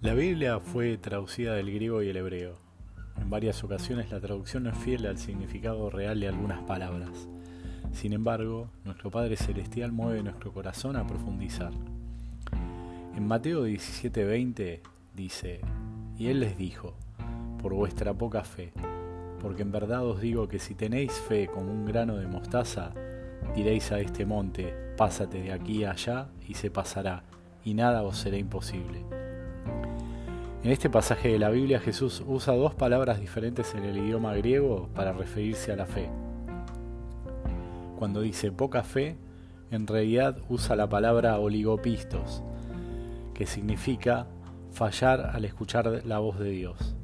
La Biblia fue traducida del griego y el hebreo. En varias ocasiones la traducción no es fiel al significado real de algunas palabras. Sin embargo, nuestro Padre Celestial mueve nuestro corazón a profundizar. En Mateo 17:20 dice, y Él les dijo, por vuestra poca fe, porque en verdad os digo que si tenéis fe como un grano de mostaza, diréis a este monte, pásate de aquí a allá y se pasará, y nada os será imposible. En este pasaje de la Biblia Jesús usa dos palabras diferentes en el idioma griego para referirse a la fe. Cuando dice poca fe, en realidad usa la palabra oligopistos, que significa fallar al escuchar la voz de Dios,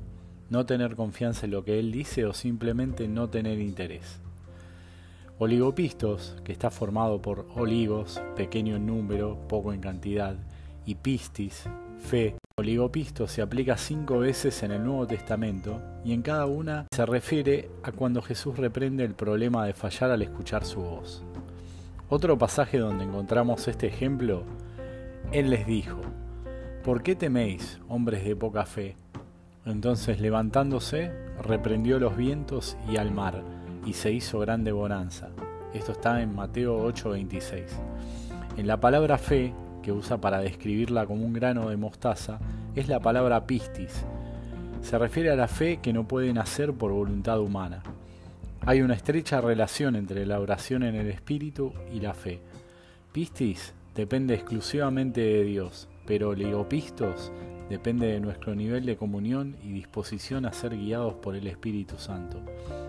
no tener confianza en lo que Él dice o simplemente no tener interés. Oligopistos, que está formado por oligos, pequeño en número, poco en cantidad, y pistis, fe, Oligopisto se aplica cinco veces en el Nuevo Testamento y en cada una se refiere a cuando Jesús reprende el problema de fallar al escuchar su voz. Otro pasaje donde encontramos este ejemplo, Él les dijo, ¿por qué teméis, hombres de poca fe? Entonces levantándose, reprendió los vientos y al mar, y se hizo grande bonanza. Esto está en Mateo 8:26. En la palabra fe que usa para describirla como un grano de mostaza es la palabra pistis. Se refiere a la fe que no puede nacer por voluntad humana. Hay una estrecha relación entre la oración en el espíritu y la fe. Pistis depende exclusivamente de Dios, pero leopistos depende de nuestro nivel de comunión y disposición a ser guiados por el Espíritu Santo.